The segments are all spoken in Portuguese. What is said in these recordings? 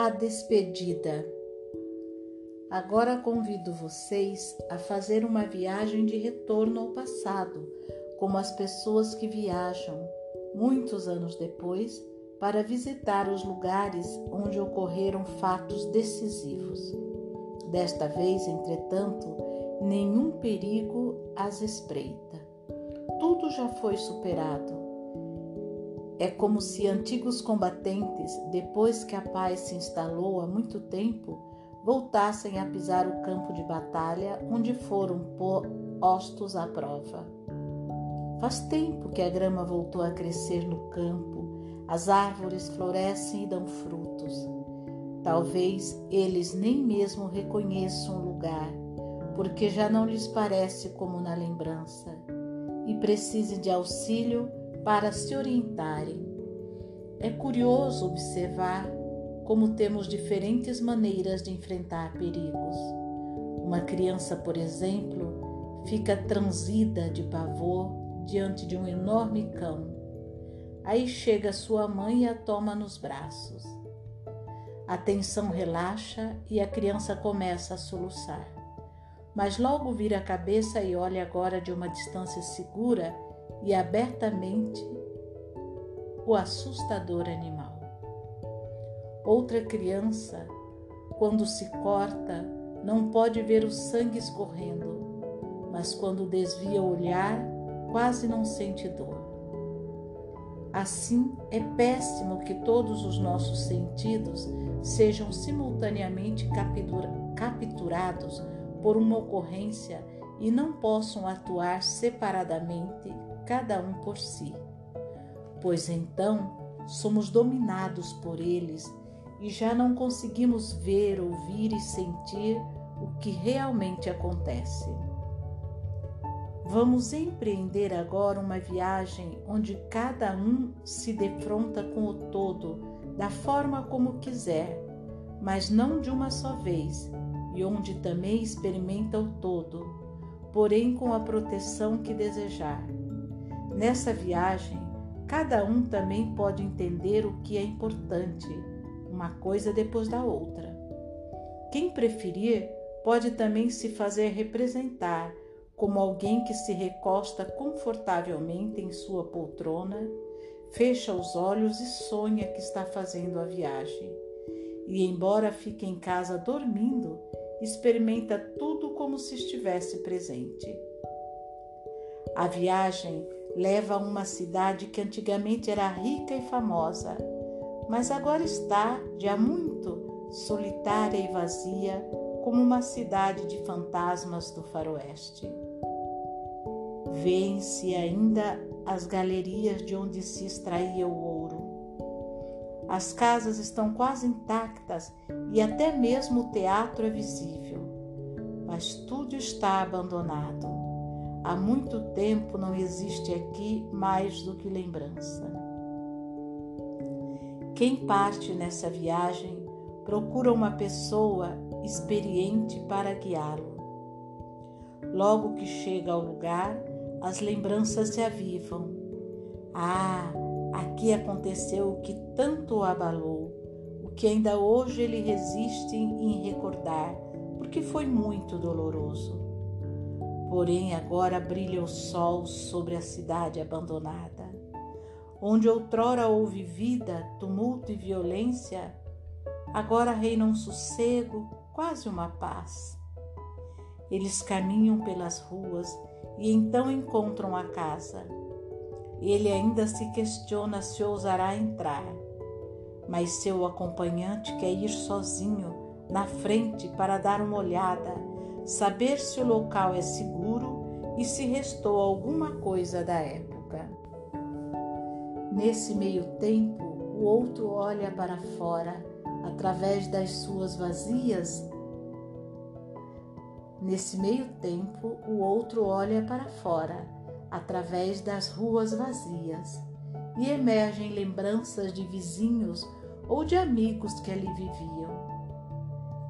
A despedida. Agora convido vocês a fazer uma viagem de retorno ao passado, como as pessoas que viajam, muitos anos depois, para visitar os lugares onde ocorreram fatos decisivos. Desta vez, entretanto, nenhum perigo as espreita. Tudo já foi superado é como se antigos combatentes, depois que a paz se instalou há muito tempo, voltassem a pisar o campo de batalha onde foram postos à prova. Faz tempo que a grama voltou a crescer no campo, as árvores florescem e dão frutos. Talvez eles nem mesmo reconheçam o lugar, porque já não lhes parece como na lembrança, e precisem de auxílio para se orientarem. É curioso observar como temos diferentes maneiras de enfrentar perigos. Uma criança, por exemplo, fica transida de pavor diante de um enorme cão. Aí chega sua mãe e a toma nos braços. A tensão relaxa e a criança começa a soluçar. Mas logo vira a cabeça e olha agora de uma distância segura e abertamente o assustador animal. Outra criança, quando se corta, não pode ver o sangue escorrendo, mas quando desvia o olhar, quase não sente dor. Assim, é péssimo que todos os nossos sentidos sejam simultaneamente capturados por uma ocorrência e não possam atuar separadamente cada um por si. Pois então somos dominados por eles e já não conseguimos ver, ouvir e sentir o que realmente acontece. Vamos empreender agora uma viagem onde cada um se defronta com o todo da forma como quiser, mas não de uma só vez, e onde também experimenta o todo, porém com a proteção que desejar. Nessa viagem, cada um também pode entender o que é importante, uma coisa depois da outra. Quem preferir pode também se fazer representar como alguém que se recosta confortavelmente em sua poltrona, fecha os olhos e sonha que está fazendo a viagem. E, embora fique em casa dormindo, experimenta tudo como se estivesse presente. A viagem leva a uma cidade que antigamente era rica e famosa, mas agora está, de há muito, solitária e vazia, como uma cidade de fantasmas do faroeste. Vêem-se ainda as galerias de onde se extraía o ouro. As casas estão quase intactas e até mesmo o teatro é visível, mas tudo está abandonado. Há muito tempo não existe aqui mais do que lembrança. Quem parte nessa viagem procura uma pessoa experiente para guiá-lo. Logo que chega ao lugar, as lembranças se avivam. Ah, aqui aconteceu o que tanto o abalou, o que ainda hoje ele resiste em recordar, porque foi muito doloroso. Porém, agora brilha o sol sobre a cidade abandonada. Onde outrora houve vida, tumulto e violência, agora reina um sossego, quase uma paz. Eles caminham pelas ruas e então encontram a casa. Ele ainda se questiona se ousará entrar, mas seu acompanhante quer ir sozinho na frente para dar uma olhada saber se o local é seguro e se restou alguma coisa da época. Nesse meio tempo, o outro olha para fora através das suas vazias. Nesse meio tempo, o outro olha para fora através das ruas vazias e emergem lembranças de vizinhos ou de amigos que ali viviam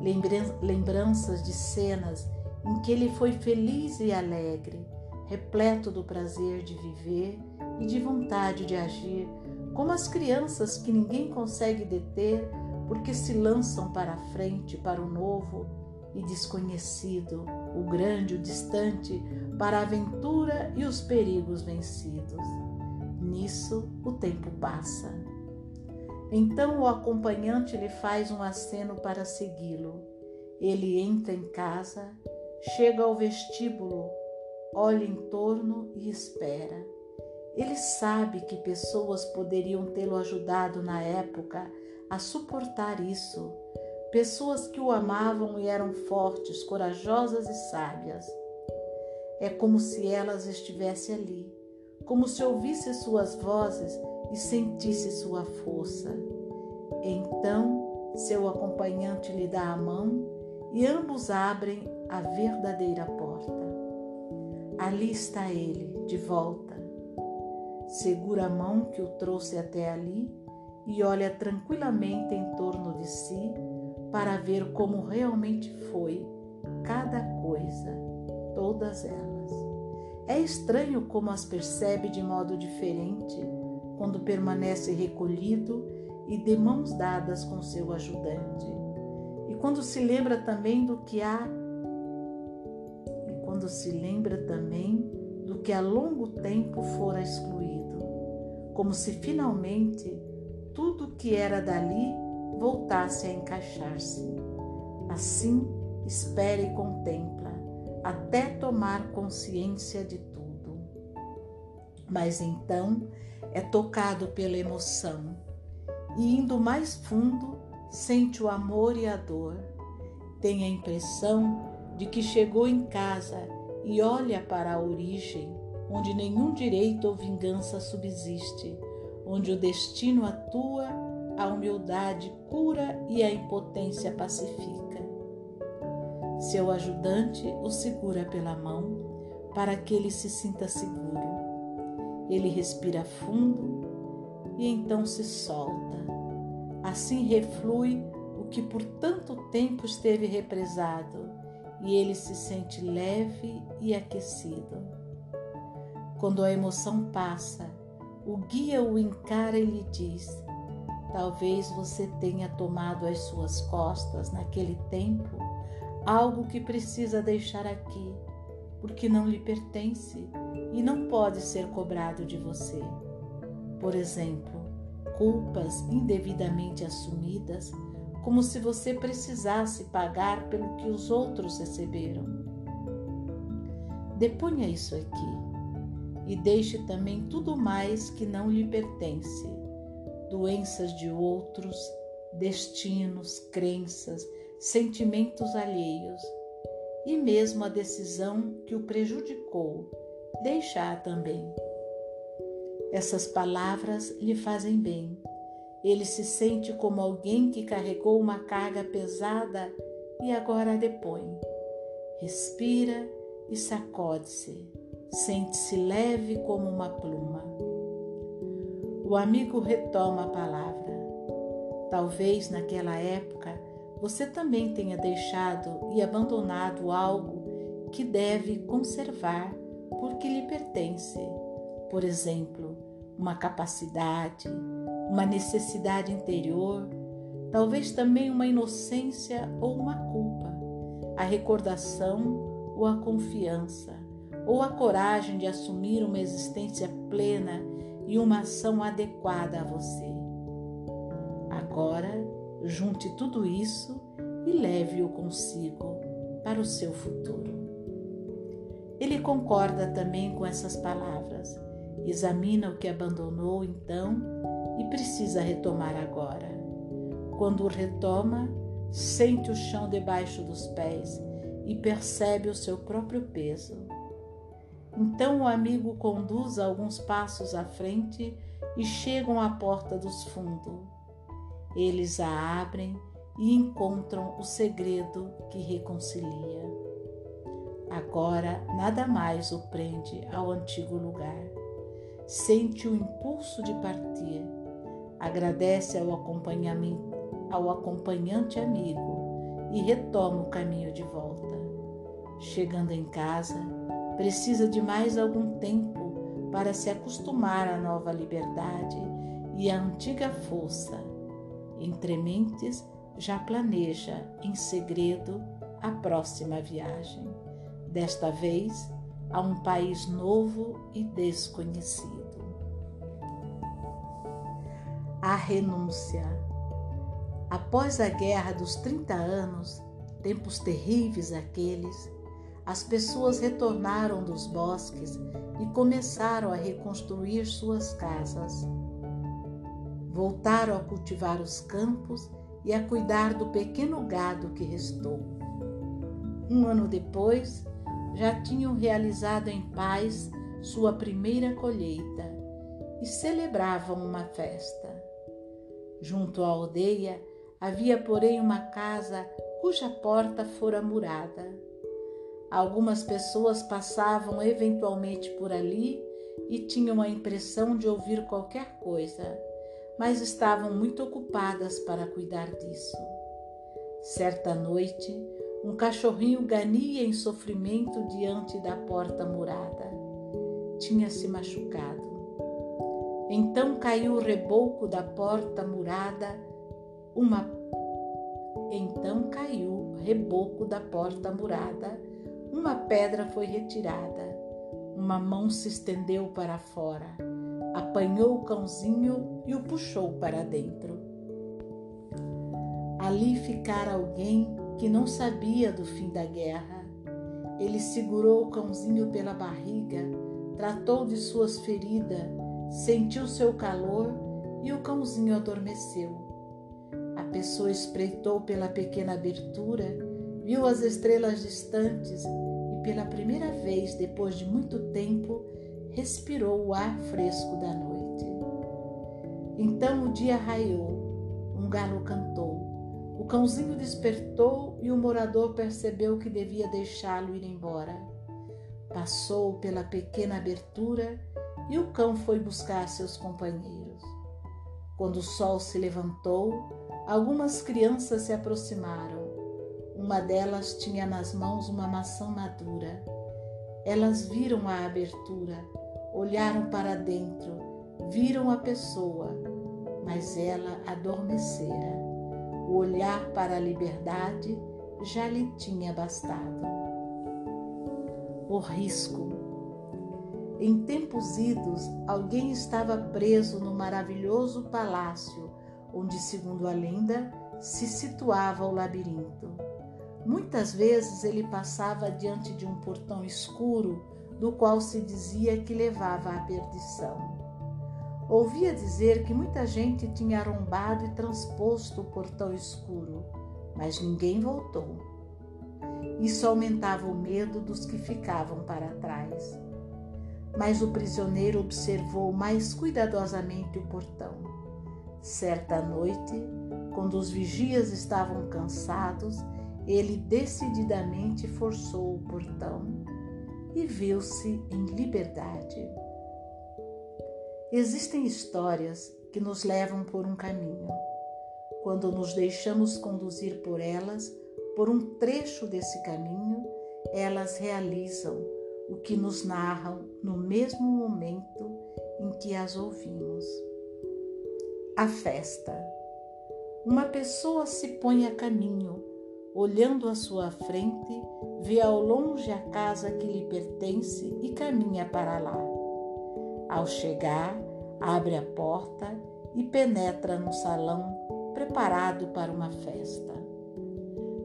lembranças de cenas em que ele foi feliz e alegre, repleto do prazer de viver e de vontade de agir, como as crianças que ninguém consegue deter porque se lançam para a frente, para o novo e desconhecido, o grande, o distante, para a aventura e os perigos vencidos. Nisso o tempo passa. Então o acompanhante lhe faz um aceno para segui-lo. Ele entra em casa, chega ao vestíbulo, olha em torno e espera. Ele sabe que pessoas poderiam tê-lo ajudado na época a suportar isso. Pessoas que o amavam e eram fortes, corajosas e sábias. É como se elas estivessem ali, como se ouvisse suas vozes e sentisse sua força. Então, seu acompanhante lhe dá a mão e ambos abrem a verdadeira porta. Ali está ele, de volta. Segura a mão que o trouxe até ali e olha tranquilamente em torno de si para ver como realmente foi cada coisa, todas elas. É estranho como as percebe de modo diferente quando permanece recolhido e de mãos dadas com seu ajudante. E quando se lembra também do que há e quando se lembra também do que há longo tempo fora excluído, como se finalmente tudo que era dali voltasse a encaixar-se. Assim, espera e contempla, até tomar consciência de tudo. Mas então é tocado pela emoção e, indo mais fundo, sente o amor e a dor. Tem a impressão de que chegou em casa e olha para a origem, onde nenhum direito ou vingança subsiste onde o destino atua, a humildade cura e a impotência pacifica. Seu ajudante o segura pela mão para que ele se sinta seguro. Ele respira fundo e então se solta. Assim reflui o que por tanto tempo esteve represado e ele se sente leve e aquecido. Quando a emoção passa, o guia o encara e lhe diz: Talvez você tenha tomado às suas costas, naquele tempo, algo que precisa deixar aqui, porque não lhe pertence e não pode ser cobrado de você. Por exemplo, culpas indevidamente assumidas, como se você precisasse pagar pelo que os outros receberam. Deponha isso aqui e deixe também tudo mais que não lhe pertence, doenças de outros, destinos, crenças, sentimentos alheios e mesmo a decisão que o prejudicou, deixar também. Essas palavras lhe fazem bem. Ele se sente como alguém que carregou uma carga pesada e agora a depõe. Respira e sacode-se sente-se leve como uma pluma. O amigo retoma a palavra. Talvez naquela época você também tenha deixado e abandonado algo que deve conservar porque lhe pertence. Por exemplo, uma capacidade, uma necessidade interior, talvez também uma inocência ou uma culpa, a recordação ou a confiança ou a coragem de assumir uma existência plena e uma ação adequada a você. Agora, junte tudo isso e leve-o consigo para o seu futuro. Ele concorda também com essas palavras, examina o que abandonou então e precisa retomar agora. Quando o retoma, sente o chão debaixo dos pés e percebe o seu próprio peso. Então o amigo conduz alguns passos à frente e chegam à porta dos fundos. Eles a abrem e encontram o segredo que reconcilia. Agora nada mais o prende ao antigo lugar. Sente o impulso de partir. Agradece ao, ao acompanhante amigo e retoma o caminho de volta. Chegando em casa, precisa de mais algum tempo para se acostumar à nova liberdade e à antiga força. Entre mentes, já planeja em segredo a próxima viagem. Desta vez a um país novo e desconhecido. A renúncia. Após a Guerra dos 30 anos, tempos terríveis aqueles, as pessoas retornaram dos bosques e começaram a reconstruir suas casas. Voltaram a cultivar os campos e a cuidar do pequeno gado que restou. Um ano depois, já tinham realizado em paz sua primeira colheita e celebravam uma festa. Junto à aldeia havia, porém, uma casa cuja porta fora murada. Algumas pessoas passavam eventualmente por ali e tinham a impressão de ouvir qualquer coisa, mas estavam muito ocupadas para cuidar disso. Certa noite, um cachorrinho gania em sofrimento diante da porta murada. Tinha se machucado. Então caiu o reboco da porta murada, uma então caiu reboco da porta murada, uma pedra foi retirada, uma mão se estendeu para fora, apanhou o cãozinho e o puxou para dentro. Ali ficara alguém que não sabia do fim da guerra. Ele segurou o cãozinho pela barriga, tratou de suas feridas, sentiu seu calor e o cãozinho adormeceu. A pessoa espreitou pela pequena abertura, viu as estrelas distantes e, pela primeira vez depois de muito tempo, respirou o ar fresco da noite. Então o dia raiou, um galo cantou. O cãozinho despertou e o morador percebeu que devia deixá-lo ir embora. Passou pela pequena abertura e o cão foi buscar seus companheiros. Quando o sol se levantou, algumas crianças se aproximaram. Uma delas tinha nas mãos uma maçã madura. Elas viram a abertura, olharam para dentro, viram a pessoa, mas ela adormecera. O olhar para a liberdade já lhe tinha bastado. O risco. Em tempos idos, alguém estava preso no maravilhoso palácio onde, segundo a lenda, se situava o labirinto. Muitas vezes ele passava diante de um portão escuro, do qual se dizia que levava à perdição. Ouvia dizer que muita gente tinha arrombado e transposto o portão escuro, mas ninguém voltou. Isso aumentava o medo dos que ficavam para trás. Mas o prisioneiro observou mais cuidadosamente o portão. Certa noite, quando os vigias estavam cansados, ele decididamente forçou o portão e viu-se em liberdade. Existem histórias que nos levam por um caminho. Quando nos deixamos conduzir por elas, por um trecho desse caminho, elas realizam o que nos narram no mesmo momento em que as ouvimos. A festa. Uma pessoa se põe a caminho, olhando à sua frente, vê ao longe a casa que lhe pertence e caminha para lá. Ao chegar, abre a porta e penetra no salão preparado para uma festa.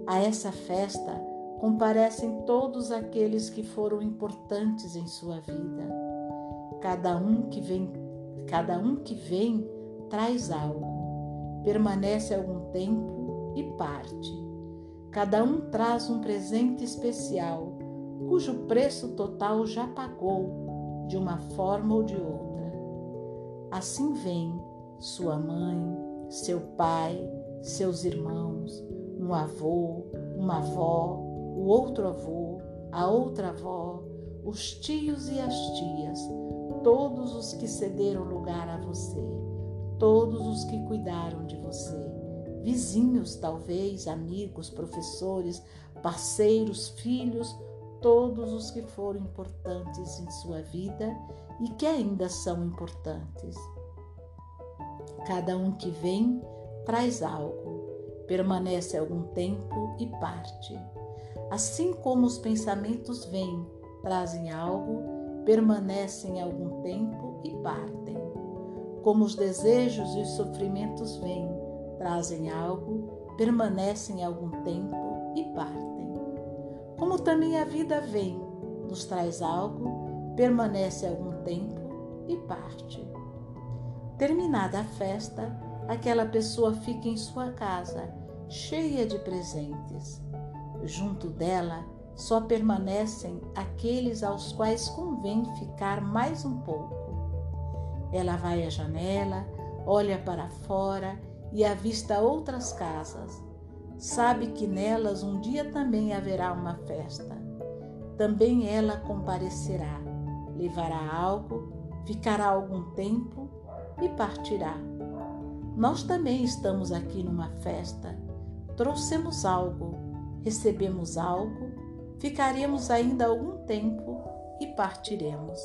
A essa festa comparecem todos aqueles que foram importantes em sua vida. Cada um que vem, cada um que vem traz algo, permanece algum tempo e parte. Cada um traz um presente especial, cujo preço total já pagou de uma forma ou de outra. Assim vem sua mãe, seu pai, seus irmãos, um avô, uma avó, o outro avô, a outra avó, os tios e as tias, todos os que cederam lugar a você, todos os que cuidaram de você, vizinhos, talvez, amigos, professores, parceiros, filhos, todos os que foram importantes em sua vida e que ainda são importantes. Cada um que vem traz algo, permanece algum tempo e parte. Assim como os pensamentos vêm, trazem algo, permanecem algum tempo e partem. Como os desejos e os sofrimentos vêm, trazem algo, permanecem algum tempo e partem. Como também a vida vem, nos traz algo, permanece algum tempo e parte. Terminada a festa, aquela pessoa fica em sua casa, cheia de presentes. Junto dela só permanecem aqueles aos quais convém ficar mais um pouco. Ela vai à janela, olha para fora e avista outras casas. Sabe que nelas um dia também haverá uma festa. Também ela comparecerá, levará algo, ficará algum tempo e partirá. Nós também estamos aqui numa festa. Trouxemos algo, recebemos algo, ficaremos ainda algum tempo e partiremos.